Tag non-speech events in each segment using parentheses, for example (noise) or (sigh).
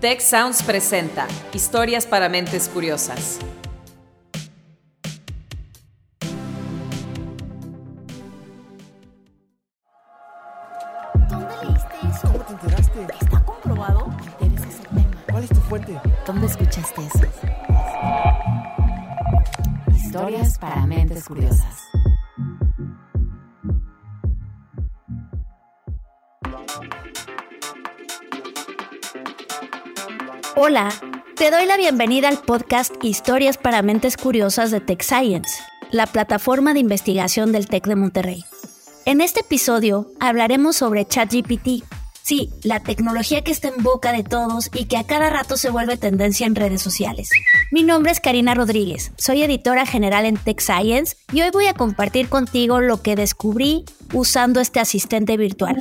Tech Sounds presenta Historias para mentes curiosas. ¿Dónde leíste eso? ¿Cómo te enteraste? ¿Está comprobado? Me interesa ese tema. ¿Cuál es tu fuente? ¿Dónde escuchaste eso? Historias para mentes curiosas. Hola, te doy la bienvenida al podcast Historias para Mentes Curiosas de Tech Science, la plataforma de investigación del TEC de Monterrey. En este episodio hablaremos sobre ChatGPT, sí, la tecnología que está en boca de todos y que a cada rato se vuelve tendencia en redes sociales. Mi nombre es Karina Rodríguez, soy editora general en Tech Science y hoy voy a compartir contigo lo que descubrí usando este asistente virtual.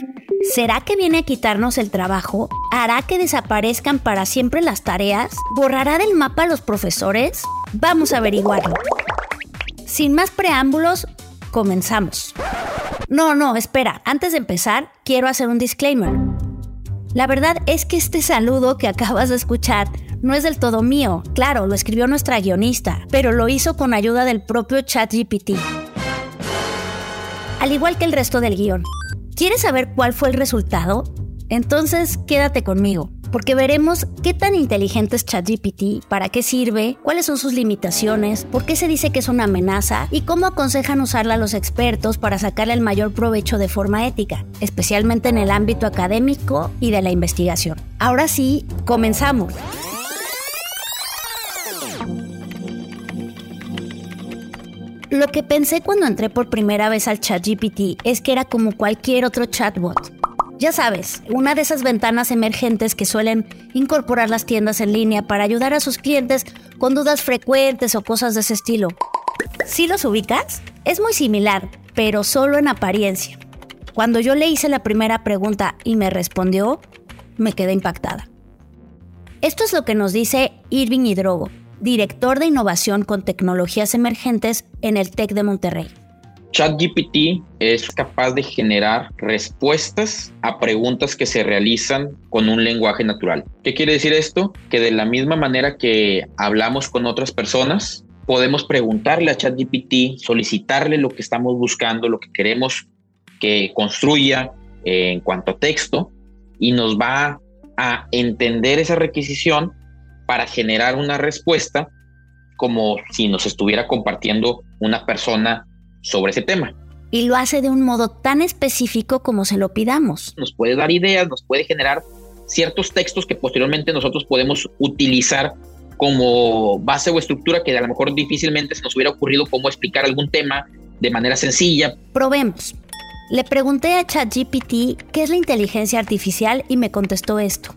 ¿Será que viene a quitarnos el trabajo? ¿Hará que desaparezcan para siempre las tareas? ¿Borrará del mapa a los profesores? Vamos a averiguarlo. Sin más preámbulos, comenzamos. No, no, espera. Antes de empezar, quiero hacer un disclaimer. La verdad es que este saludo que acabas de escuchar no es del todo mío. Claro, lo escribió nuestra guionista, pero lo hizo con ayuda del propio ChatGPT. Al igual que el resto del guion. ¿Quieres saber cuál fue el resultado? Entonces quédate conmigo, porque veremos qué tan inteligente es ChatGPT, para qué sirve, cuáles son sus limitaciones, por qué se dice que es una amenaza y cómo aconsejan usarla los expertos para sacarle el mayor provecho de forma ética, especialmente en el ámbito académico y de la investigación. Ahora sí, comenzamos. Lo que pensé cuando entré por primera vez al ChatGPT es que era como cualquier otro chatbot. Ya sabes, una de esas ventanas emergentes que suelen incorporar las tiendas en línea para ayudar a sus clientes con dudas frecuentes o cosas de ese estilo. ¿Sí los ubicas? Es muy similar, pero solo en apariencia. Cuando yo le hice la primera pregunta y me respondió, me quedé impactada. Esto es lo que nos dice Irving Hidrogo, director de innovación con tecnologías emergentes en el TEC de Monterrey. ChatGPT es capaz de generar respuestas a preguntas que se realizan con un lenguaje natural. ¿Qué quiere decir esto? Que de la misma manera que hablamos con otras personas, podemos preguntarle a ChatGPT, solicitarle lo que estamos buscando, lo que queremos que construya en cuanto a texto, y nos va a entender esa requisición para generar una respuesta como si nos estuviera compartiendo una persona sobre ese tema. Y lo hace de un modo tan específico como se lo pidamos. Nos puede dar ideas, nos puede generar ciertos textos que posteriormente nosotros podemos utilizar como base o estructura que a lo mejor difícilmente se nos hubiera ocurrido cómo explicar algún tema de manera sencilla. Probemos. Le pregunté a ChatGPT qué es la inteligencia artificial y me contestó esto.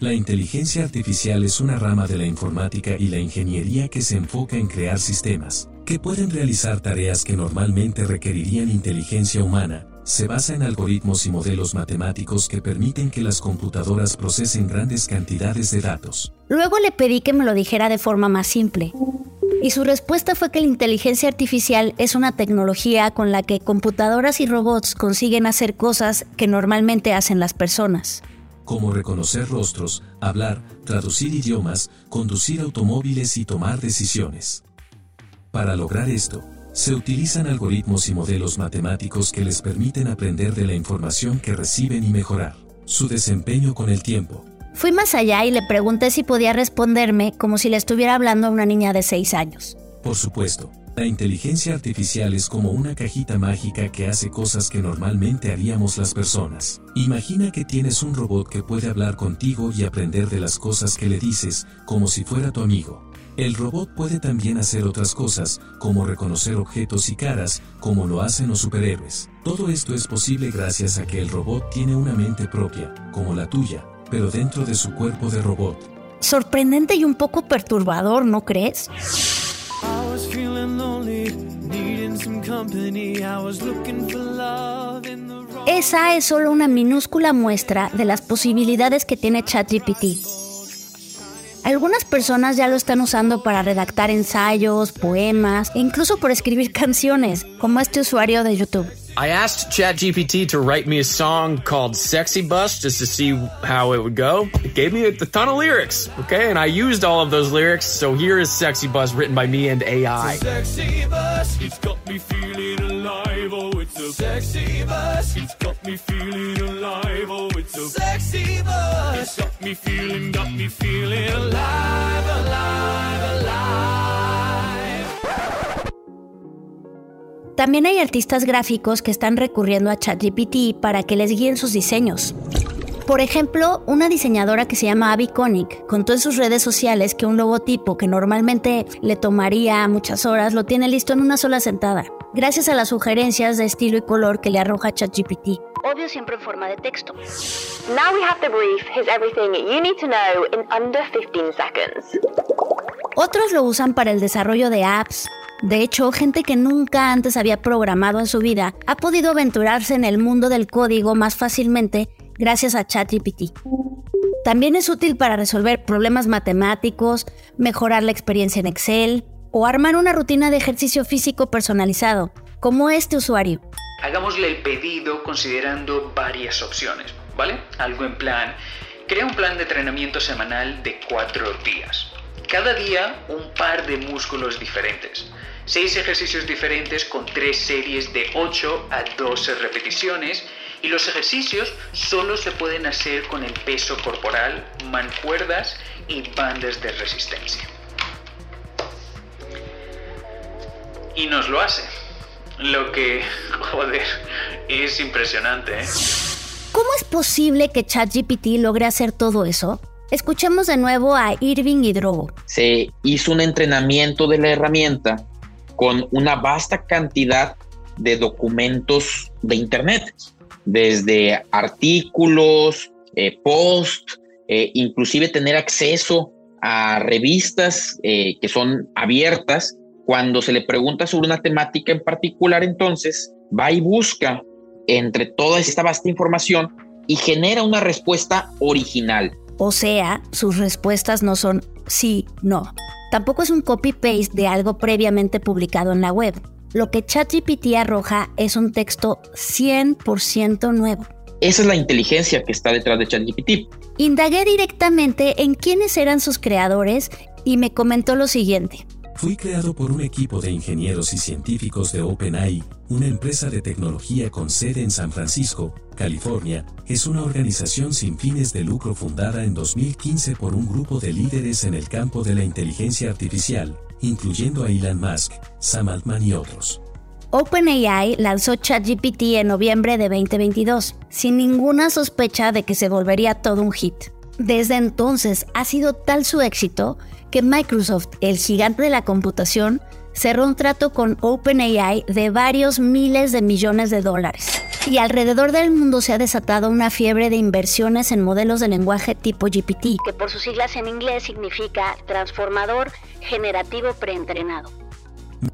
La inteligencia artificial es una rama de la informática y la ingeniería que se enfoca en crear sistemas que pueden realizar tareas que normalmente requerirían inteligencia humana. Se basa en algoritmos y modelos matemáticos que permiten que las computadoras procesen grandes cantidades de datos. Luego le pedí que me lo dijera de forma más simple. Y su respuesta fue que la inteligencia artificial es una tecnología con la que computadoras y robots consiguen hacer cosas que normalmente hacen las personas como reconocer rostros, hablar, traducir idiomas, conducir automóviles y tomar decisiones. Para lograr esto, se utilizan algoritmos y modelos matemáticos que les permiten aprender de la información que reciben y mejorar su desempeño con el tiempo. Fui más allá y le pregunté si podía responderme como si le estuviera hablando a una niña de 6 años. Por supuesto, la inteligencia artificial es como una cajita mágica que hace cosas que normalmente haríamos las personas. Imagina que tienes un robot que puede hablar contigo y aprender de las cosas que le dices, como si fuera tu amigo. El robot puede también hacer otras cosas, como reconocer objetos y caras, como lo hacen los superhéroes. Todo esto es posible gracias a que el robot tiene una mente propia, como la tuya, pero dentro de su cuerpo de robot. Sorprendente y un poco perturbador, ¿no crees? Esa es solo una minúscula muestra de las posibilidades que tiene ChatGPT. Algunas personas ya lo están usando para redactar ensayos, poemas e incluso por escribir (laughs) canciones, como este usuario de YouTube. I asked ChatGPT to write me a song called Sexy Bus just to see how it would go. It gave me a, a ton of lyrics, okay? And I used all of those lyrics, so here is Sexy Bus written by me and AI. Sexy bus, it's got me feeling alive. Oh, it's a sexy bus. It's got me feeling alive. Oh, it's a sexy bus. It's got me feeling, got me feeling alive, alive, alive. También hay artistas gráficos que están recurriendo a ChatGPT para que les guíen sus diseños. Por ejemplo, una diseñadora que se llama Abby Koenig contó en sus redes sociales que un logotipo que normalmente le tomaría muchas horas lo tiene listo en una sola sentada, gracias a las sugerencias de estilo y color que le arroja ChatGPT. Obvio siempre en forma de texto. Now we have the brief. Here's everything you need to know in under 15 seconds. Otros lo usan para el desarrollo de apps. De hecho, gente que nunca antes había programado en su vida ha podido aventurarse en el mundo del código más fácilmente gracias a ChatGPT. También es útil para resolver problemas matemáticos, mejorar la experiencia en Excel o armar una rutina de ejercicio físico personalizado, como este usuario. Hagámosle el pedido considerando varias opciones, ¿vale? Algo en plan, crea un plan de entrenamiento semanal de cuatro días. Cada día un par de músculos diferentes. Seis ejercicios diferentes con tres series de 8 a 12 repeticiones y los ejercicios solo se pueden hacer con el peso corporal, mancuerdas y bandas de resistencia. Y nos lo hace. Lo que, (laughs) joder, es impresionante, ¿eh? ¿Cómo es posible que ChatGPT logre hacer todo eso? Escuchemos de nuevo a Irving Hidrogo. Se hizo un entrenamiento de la herramienta con una vasta cantidad de documentos de Internet, desde artículos, eh, posts, eh, inclusive tener acceso a revistas eh, que son abiertas. Cuando se le pregunta sobre una temática en particular, entonces va y busca entre toda esta vasta información y genera una respuesta original. O sea, sus respuestas no son sí, no. Tampoco es un copy-paste de algo previamente publicado en la web. Lo que ChatGPT arroja es un texto 100% nuevo. Esa es la inteligencia que está detrás de ChatGPT. Indagué directamente en quiénes eran sus creadores y me comentó lo siguiente. Fui creado por un equipo de ingenieros y científicos de OpenAI, una empresa de tecnología con sede en San Francisco, California. Es una organización sin fines de lucro fundada en 2015 por un grupo de líderes en el campo de la inteligencia artificial, incluyendo a Elon Musk, Sam Altman y otros. OpenAI lanzó ChatGPT en noviembre de 2022, sin ninguna sospecha de que se volvería todo un hit. Desde entonces ha sido tal su éxito que Microsoft, el gigante de la computación, cerró un trato con OpenAI de varios miles de millones de dólares. Y alrededor del mundo se ha desatado una fiebre de inversiones en modelos de lenguaje tipo GPT, que por sus siglas en inglés significa Transformador Generativo Preentrenado.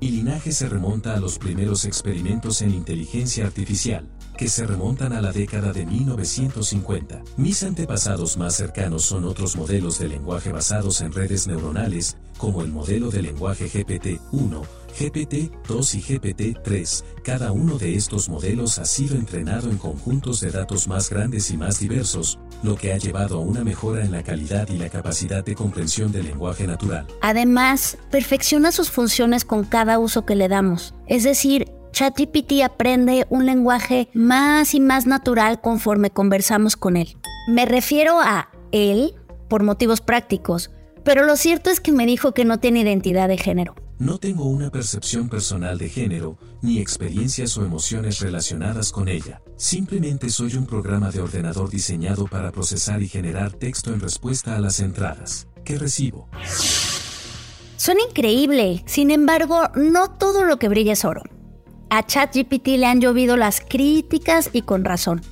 Mi linaje se remonta a los primeros experimentos en inteligencia artificial, que se remontan a la década de 1950. Mis antepasados más cercanos son otros modelos de lenguaje basados en redes neuronales, como el modelo de lenguaje GPT-1, GPT-2 y GPT-3. Cada uno de estos modelos ha sido entrenado en conjuntos de datos más grandes y más diversos, lo que ha llevado a una mejora en la calidad y la capacidad de comprensión del lenguaje natural. Además, perfecciona sus funciones con cada uso que le damos. Es decir, ChatGPT aprende un lenguaje más y más natural conforme conversamos con él. Me refiero a él por motivos prácticos, pero lo cierto es que me dijo que no tiene identidad de género. No tengo una percepción personal de género, ni experiencias o emociones relacionadas con ella. Simplemente soy un programa de ordenador diseñado para procesar y generar texto en respuesta a las entradas que recibo. Suena increíble, sin embargo, no todo lo que brilla es oro. A ChatGPT le han llovido las críticas y con razón.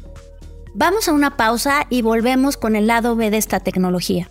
Vamos a una pausa y volvemos con el lado B de esta tecnología.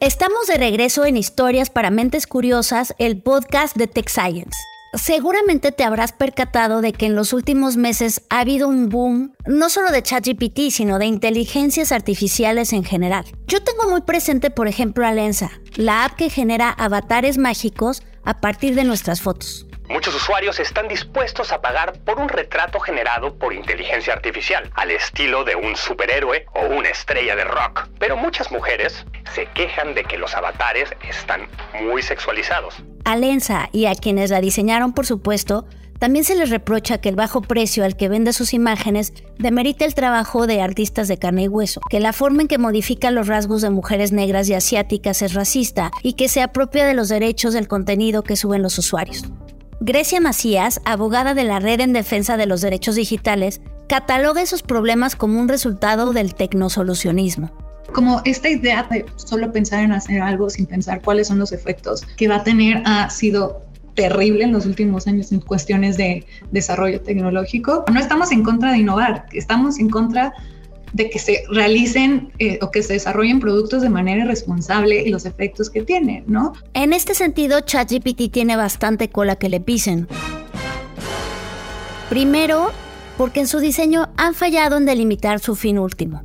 Estamos de regreso en Historias para Mentes Curiosas, el podcast de Tech Science. Seguramente te habrás percatado de que en los últimos meses ha habido un boom no solo de ChatGPT, sino de inteligencias artificiales en general. Yo tengo muy presente, por ejemplo, a Lensa, la app que genera avatares mágicos a partir de nuestras fotos. Muchos usuarios están dispuestos a pagar por un retrato generado por inteligencia artificial, al estilo de un superhéroe o una estrella de rock. Pero muchas mujeres se quejan de que los avatares están muy sexualizados. A Lensa y a quienes la diseñaron, por supuesto, también se les reprocha que el bajo precio al que vende sus imágenes demerita el trabajo de artistas de carne y hueso, que la forma en que modifica los rasgos de mujeres negras y asiáticas es racista y que se apropia de los derechos del contenido que suben los usuarios. Grecia Macías, abogada de la Red en Defensa de los Derechos Digitales, cataloga esos problemas como un resultado del tecnosolucionismo. Como esta idea de solo pensar en hacer algo sin pensar cuáles son los efectos que va a tener ha sido terrible en los últimos años en cuestiones de desarrollo tecnológico. No estamos en contra de innovar, estamos en contra de que se realicen eh, o que se desarrollen productos de manera irresponsable y los efectos que tienen, ¿no? En este sentido, ChatGPT tiene bastante cola que le pisen. Primero, porque en su diseño han fallado en delimitar su fin último.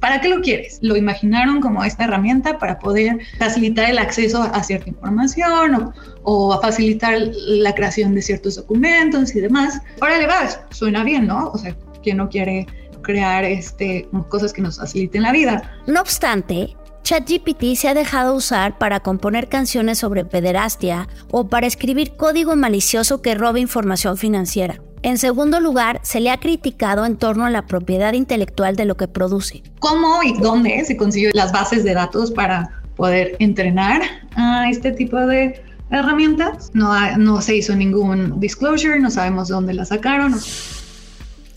¿Para qué lo quieres? Lo imaginaron como esta herramienta para poder facilitar el acceso a cierta información o, o a facilitar la creación de ciertos documentos y demás. Órale, vas, suena bien, ¿no? O sea, ¿quién no quiere crear este, cosas que nos faciliten la vida? No obstante, ChatGPT se ha dejado usar para componer canciones sobre pederastia o para escribir código malicioso que robe información financiera. En segundo lugar, se le ha criticado en torno a la propiedad intelectual de lo que produce. ¿Cómo y dónde se consiguió las bases de datos para poder entrenar a este tipo de herramientas? No, no se hizo ningún disclosure, no sabemos dónde la sacaron.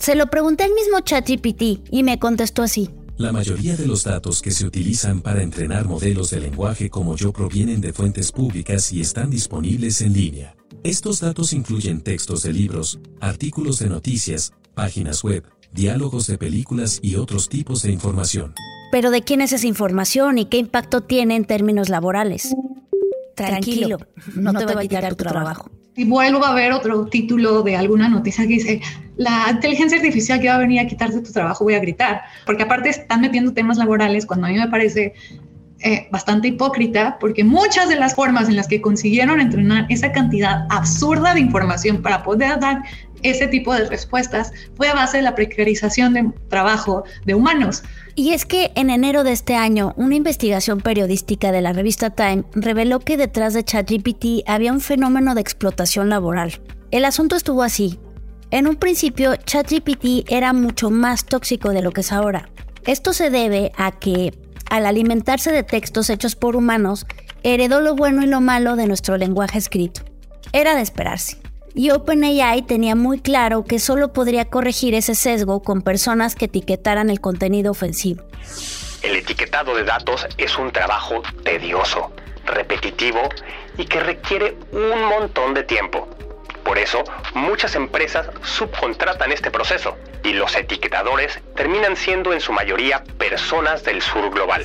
Se lo pregunté al mismo ChatGPT y me contestó así. La mayoría de los datos que se utilizan para entrenar modelos de lenguaje como yo provienen de fuentes públicas y están disponibles en línea. Estos datos incluyen textos de libros, artículos de noticias, páginas web, diálogos de películas y otros tipos de información. Pero ¿de quién es esa información y qué impacto tiene en términos laborales? Tranquilo, no, te va a quitar tu trabajo. Y vuelvo a ver otro título de alguna noticia que dice, la inteligencia artificial que va a venir a quitarte tu trabajo, voy a gritar. Porque aparte están metiendo temas laborales cuando a mí me parece eh, bastante hipócrita, porque muchas de las formas en las que consiguieron entrenar esa cantidad absurda de información para poder dar ese tipo de respuestas fue a base de la precarización de trabajo de humanos. Y es que en enero de este año, una investigación periodística de la revista Time reveló que detrás de ChatGPT había un fenómeno de explotación laboral. El asunto estuvo así. En un principio, ChatGPT era mucho más tóxico de lo que es ahora. Esto se debe a que, al alimentarse de textos hechos por humanos, heredó lo bueno y lo malo de nuestro lenguaje escrito. Era de esperarse. Y OpenAI tenía muy claro que solo podría corregir ese sesgo con personas que etiquetaran el contenido ofensivo. El etiquetado de datos es un trabajo tedioso, repetitivo y que requiere un montón de tiempo. Por eso, muchas empresas subcontratan este proceso y los etiquetadores terminan siendo en su mayoría personas del sur global.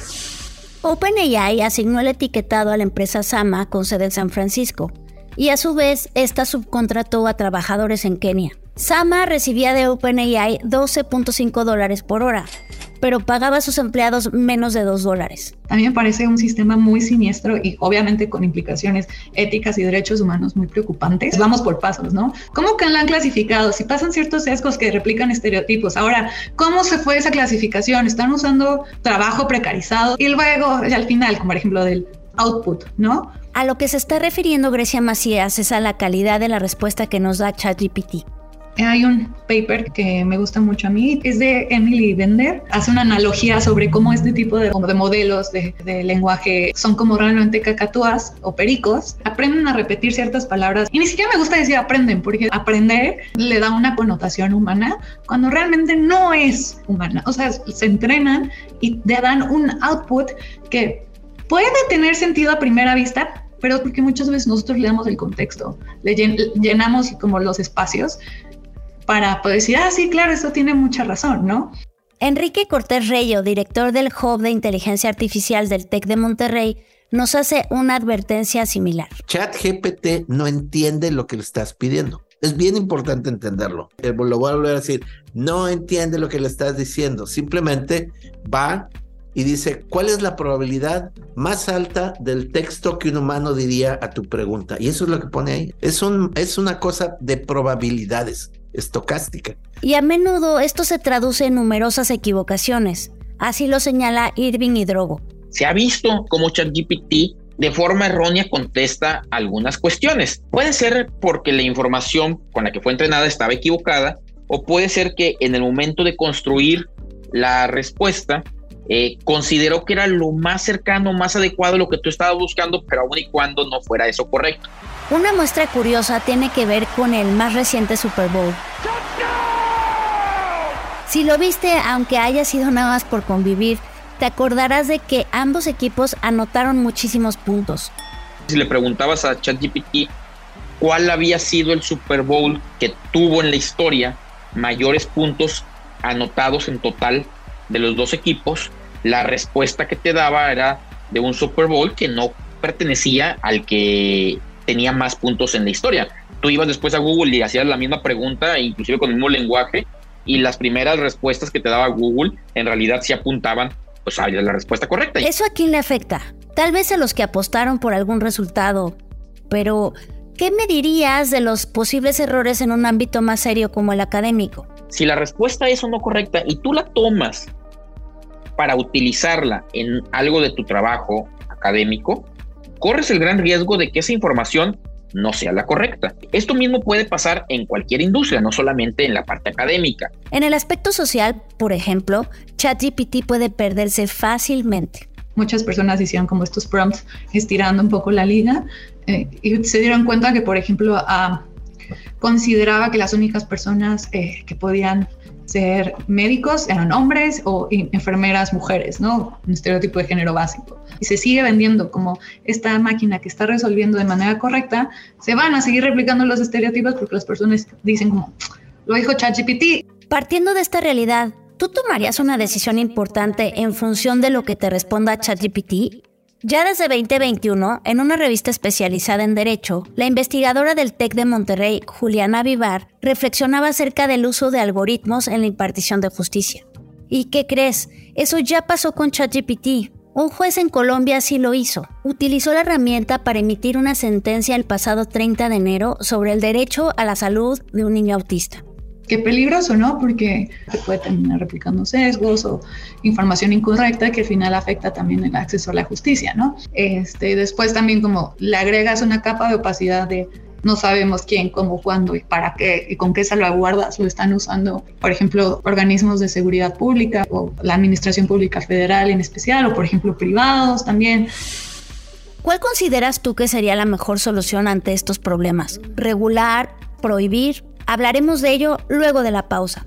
OpenAI asignó el etiquetado a la empresa Sama con sede en San Francisco y a su vez esta subcontrató a trabajadores en Kenia. Sama recibía de OpenAI 12.5 dólares por hora, pero pagaba a sus empleados menos de 2 dólares. A mí me parece un sistema muy siniestro y obviamente con implicaciones éticas y derechos humanos muy preocupantes. Vamos por pasos, ¿no? ¿Cómo que la han clasificado? Si pasan ciertos sesgos que replican estereotipos. Ahora, ¿cómo se fue esa clasificación? Están usando trabajo precarizado y luego, al final, como ejemplo del output, ¿no? A lo que se está refiriendo Grecia Macías es a la calidad de la respuesta que nos da ChatGPT. Hay un paper que me gusta mucho a mí, es de Emily Bender. Hace una analogía sobre cómo este tipo de, de modelos de, de, lenguaje son como realmente cacatúas o pericos. Aprenden a repetir ciertas palabras y ni siquiera me gusta decir aprenden, porque aprender le da una connotación humana cuando realmente no es humana. O sea, se entrenan y te dan un output que puede tener sentido a primera vista, pero porque muchas veces nosotros le damos el contexto, le llenamos como los espacios para poder decir, ah, sí, claro, eso tiene mucha razón, ¿no? Enrique Cortés Reyo, director del Hub de Inteligencia Artificial del TEC de Monterrey, nos hace una advertencia similar. ChatGPT no entiende lo que le estás pidiendo. Es bien importante entenderlo. Lo voy a volver a decir, no entiende lo que le estás diciendo. Simplemente va y dice, ¿cuál es la probabilidad más alta del texto que un humano diría a tu pregunta? Y eso es lo que pone ahí. Es, un, es una cosa de probabilidades, estocástica. Y a menudo esto se traduce en numerosas equivocaciones. Así lo señala Irving Hidrogo. Se ha visto cómo ChatGPT de forma errónea contesta algunas cuestiones. Puede ser porque la información con la que fue entrenada estaba equivocada o puede ser que en el momento de construir la respuesta eh, consideró que era lo más cercano, más adecuado a lo que tú estabas buscando, pero aún y cuando no fuera eso correcto. Una muestra curiosa tiene que ver con el más reciente Super Bowl. Si lo viste, aunque haya sido nada más por convivir, te acordarás de que ambos equipos anotaron muchísimos puntos. Si le preguntabas a ChatGPT cuál había sido el Super Bowl que tuvo en la historia mayores puntos anotados en total de los dos equipos, la respuesta que te daba era de un Super Bowl que no pertenecía al que tenía más puntos en la historia. Tú ibas después a Google y hacías la misma pregunta, inclusive con el mismo lenguaje, y las primeras respuestas que te daba Google en realidad sí apuntaban pues a la respuesta correcta. ¿Eso a quién le afecta? Tal vez a los que apostaron por algún resultado, pero ¿qué me dirías de los posibles errores en un ámbito más serio como el académico? Si la respuesta es o no correcta y tú la tomas para utilizarla en algo de tu trabajo académico, corres el gran riesgo de que esa información no sea la correcta. Esto mismo puede pasar en cualquier industria, no solamente en la parte académica. En el aspecto social, por ejemplo, ChatGPT puede perderse fácilmente. Muchas personas hicieron como estos prompts estirando un poco la liga eh, y se dieron cuenta que, por ejemplo, consideraba que las únicas personas eh, que podían ser médicos eran hombres o enfermeras mujeres, ¿no? Un estereotipo de género básico. Y se sigue vendiendo como esta máquina que está resolviendo de manera correcta, se van a seguir replicando los estereotipos porque las personas dicen como, lo dijo ChatGPT. Partiendo de esta realidad, ¿tú tomarías una decisión importante en función de lo que te responda ChatGPT? Ya desde 2021, en una revista especializada en Derecho, la investigadora del TEC de Monterrey, Juliana Vivar, reflexionaba acerca del uso de algoritmos en la impartición de justicia. ¿Y qué crees? Eso ya pasó con ChatGPT. Un juez en Colombia sí lo hizo. Utilizó la herramienta para emitir una sentencia el pasado 30 de enero sobre el derecho a la salud de un niño autista qué peligroso, ¿no? Porque se puede terminar replicando sesgos o información incorrecta que al final afecta también el acceso a la justicia, ¿no? Este, después también como le agregas una capa de opacidad de no sabemos quién, cómo, cuándo y para qué y con qué salvaguardas lo están usando, por ejemplo, organismos de seguridad pública o la Administración Pública Federal en especial, o por ejemplo privados también. ¿Cuál consideras tú que sería la mejor solución ante estos problemas? ¿Regular? ¿Prohibir? Hablaremos de ello luego de la pausa.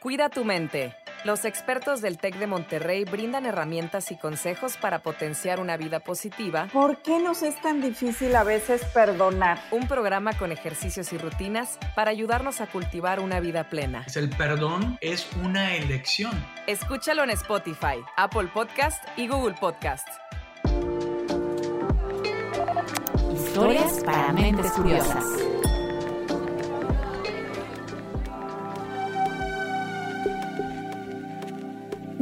Cuida tu mente. Los expertos del TEC de Monterrey brindan herramientas y consejos para potenciar una vida positiva. ¿Por qué nos es tan difícil a veces perdonar? Un programa con ejercicios y rutinas para ayudarnos a cultivar una vida plena. El perdón es una elección. Escúchalo en Spotify, Apple Podcast y Google Podcast. Historias para mentes curiosas.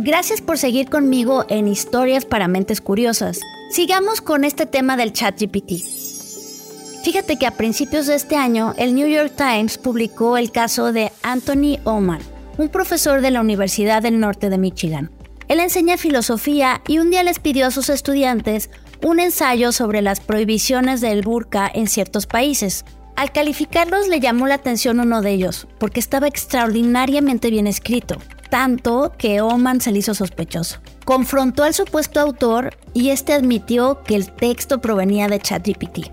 Gracias por seguir conmigo en Historias para Mentes Curiosas. Sigamos con este tema del chat GPT. Fíjate que a principios de este año el New York Times publicó el caso de Anthony Oman, un profesor de la Universidad del Norte de Michigan. Él enseña filosofía y un día les pidió a sus estudiantes un ensayo sobre las prohibiciones del burka en ciertos países. Al calificarlos le llamó la atención uno de ellos, porque estaba extraordinariamente bien escrito tanto que Oman se le hizo sospechoso. Confrontó al supuesto autor y este admitió que el texto provenía de ChatGPT.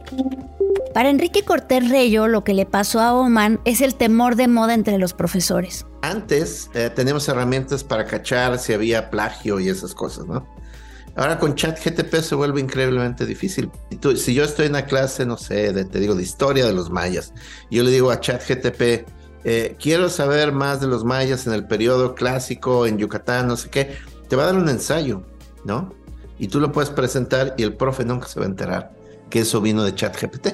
Para Enrique Cortés Reyo, lo que le pasó a Oman es el temor de moda entre los profesores. Antes eh, teníamos herramientas para cachar si había plagio y esas cosas, ¿no? Ahora con ChatGTP se vuelve increíblemente difícil. Si, yo estoy en una clase, no sé, de, te digo, de historia de los mayas, yo le digo a ChatGTP, eh, quiero saber más de los mayas en el periodo clásico en Yucatán, no sé qué, te va a dar un ensayo, ¿no? Y tú lo puedes presentar y el profe nunca se va a enterar que eso vino de ChatGPT.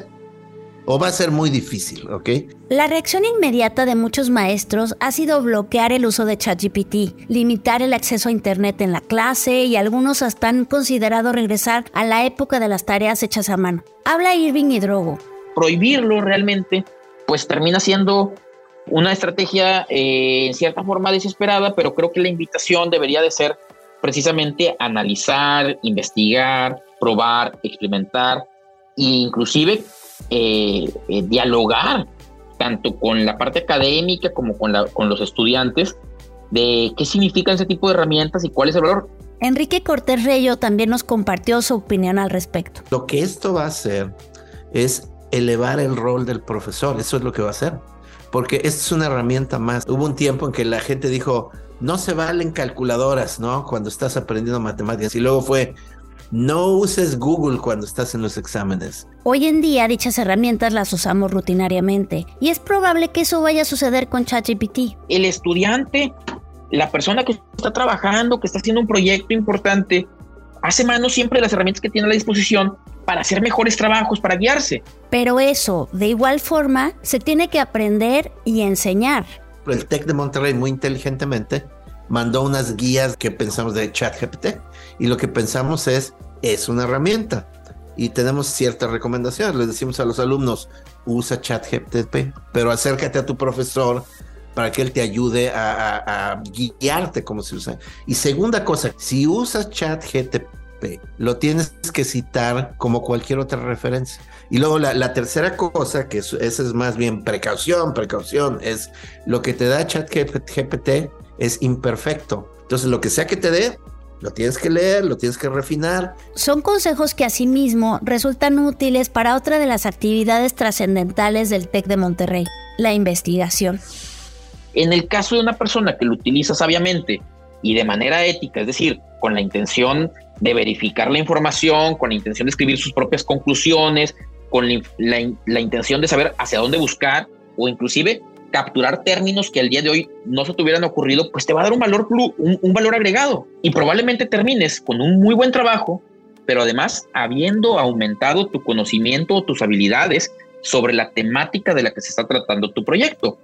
O va a ser muy difícil, ¿ok? La reacción inmediata de muchos maestros ha sido bloquear el uso de ChatGPT, limitar el acceso a Internet en la clase y algunos hasta han considerado regresar a la época de las tareas hechas a mano. Habla Irving Hidrogo. prohibirlo realmente, pues termina siendo una estrategia eh, en cierta forma desesperada, pero creo que la invitación debería de ser precisamente analizar, investigar, probar, experimentar e inclusive eh, eh, dialogar tanto con la parte académica como con, la, con los estudiantes de qué significan ese tipo de herramientas y cuál es el valor. Enrique Cortés Reyo también nos compartió su opinión al respecto. Lo que esto va a hacer es elevar el rol del profesor, eso es lo que va a hacer, porque esta es una herramienta más. Hubo un tiempo en que la gente dijo, no se valen calculadoras, ¿no? Cuando estás aprendiendo matemáticas. Y luego fue, no uses Google cuando estás en los exámenes. Hoy en día dichas herramientas las usamos rutinariamente y es probable que eso vaya a suceder con ChatGPT. El estudiante, la persona que está trabajando, que está haciendo un proyecto importante, hace mano siempre de las herramientas que tiene a la disposición para hacer mejores trabajos, para guiarse. Pero eso, de igual forma, se tiene que aprender y enseñar. El TEC de Monterrey muy inteligentemente mandó unas guías que pensamos de ChatGPT y lo que pensamos es, es una herramienta y tenemos ciertas recomendaciones. Les decimos a los alumnos, usa ChatGPT, pero acércate a tu profesor para que él te ayude a, a- a guiarte cómo se usa. Y segunda cosa, si usas ChatGPT, lo tienes que citar como cualquier otra referencia. Y luego la, la tercera cosa, que es- esa es más bien precaución, precaución, es lo que te da ChatGPT es imperfecto. Entonces, lo que sea que te dé, lo tienes que leer, lo tienes que refinar. Son consejos que asimismo resultan útiles para otra de las actividades trascendentales del TEC de Monterrey, la investigación. En el caso de una persona que lo utiliza sabiamente y de manera ética, es decir, con la intención de verificar la información, con la intención de escribir sus propias conclusiones, con la, intención de saber hacia dónde buscar o inclusive capturar términos que al día de hoy no se te hubieran ocurrido, pues te va a dar un valor, un, un valor agregado y probablemente termines con un muy buen trabajo, pero además habiendo aumentado tu conocimiento o tus habilidades sobre la temática de la que se está tratando tu proyecto.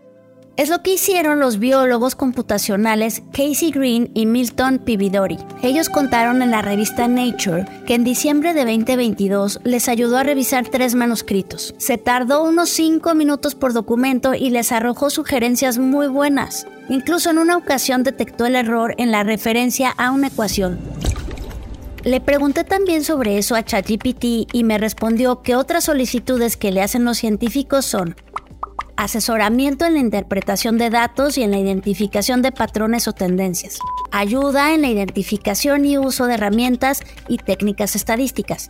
Es lo que hicieron los biólogos computacionales Casey Green y Milton Pividori. Ellos contaron en la revista Nature que en diciembre de 2022 les ayudó a revisar tres manuscritos. Se tardó unos 5 minutos por documento y les arrojó sugerencias muy buenas. Incluso en una ocasión detectó el error en la referencia a una ecuación. Le pregunté también sobre eso a ChatGPT y me respondió que otras solicitudes que le hacen los científicos son asesoramiento en la interpretación de datos y en la identificación de patrones o tendencias, ayuda en la identificación y uso de herramientas y técnicas estadísticas,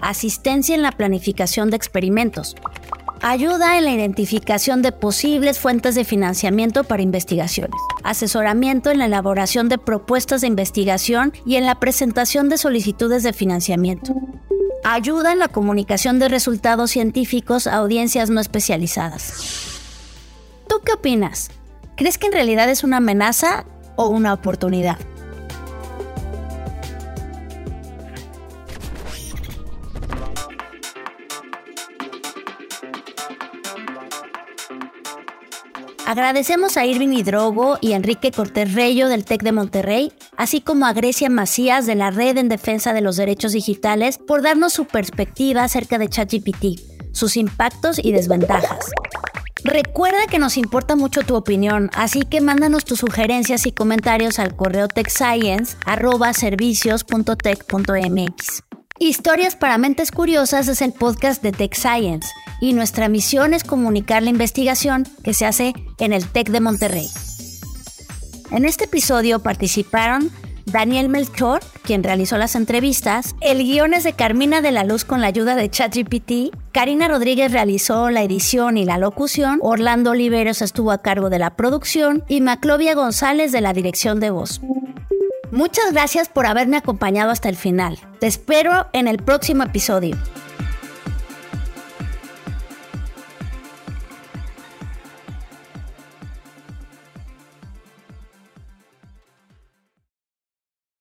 asistencia en la planificación de experimentos, ayuda en la identificación de posibles fuentes de financiamiento para investigaciones, asesoramiento en la elaboración de propuestas de investigación y en la presentación de solicitudes de financiamiento. Ayuda en la comunicación de resultados científicos a audiencias no especializadas. ¿Tú qué opinas? ¿Crees que en realidad es una amenaza o una oportunidad? Agradecemos a Irving Hidrogo y Enrique Cortés Reyo del TEC de Monterrey, así como a Grecia Macías de la Red en Defensa de los Derechos Digitales por darnos su perspectiva acerca de ChatGPT, sus impactos y desventajas. Recuerda que nos importa mucho tu opinión, así que mándanos tus sugerencias y comentarios al correo techscience@servicios.tech.mx. Historias para Mentes Curiosas es el podcast de Tech Science y nuestra misión es comunicar la investigación que se hace en el TEC de Monterrey. En este episodio participaron Daniel Melchor, quien realizó las entrevistas, el guion es de Carmina de la Luz con la ayuda de ChatGPT, Karina Rodríguez realizó la edición y la locución, Orlando Oliveros estuvo a cargo de la producción y Maclovia González de la dirección de voz. Muchas gracias por haberme acompañado hasta el final. Te espero en el próximo episodio.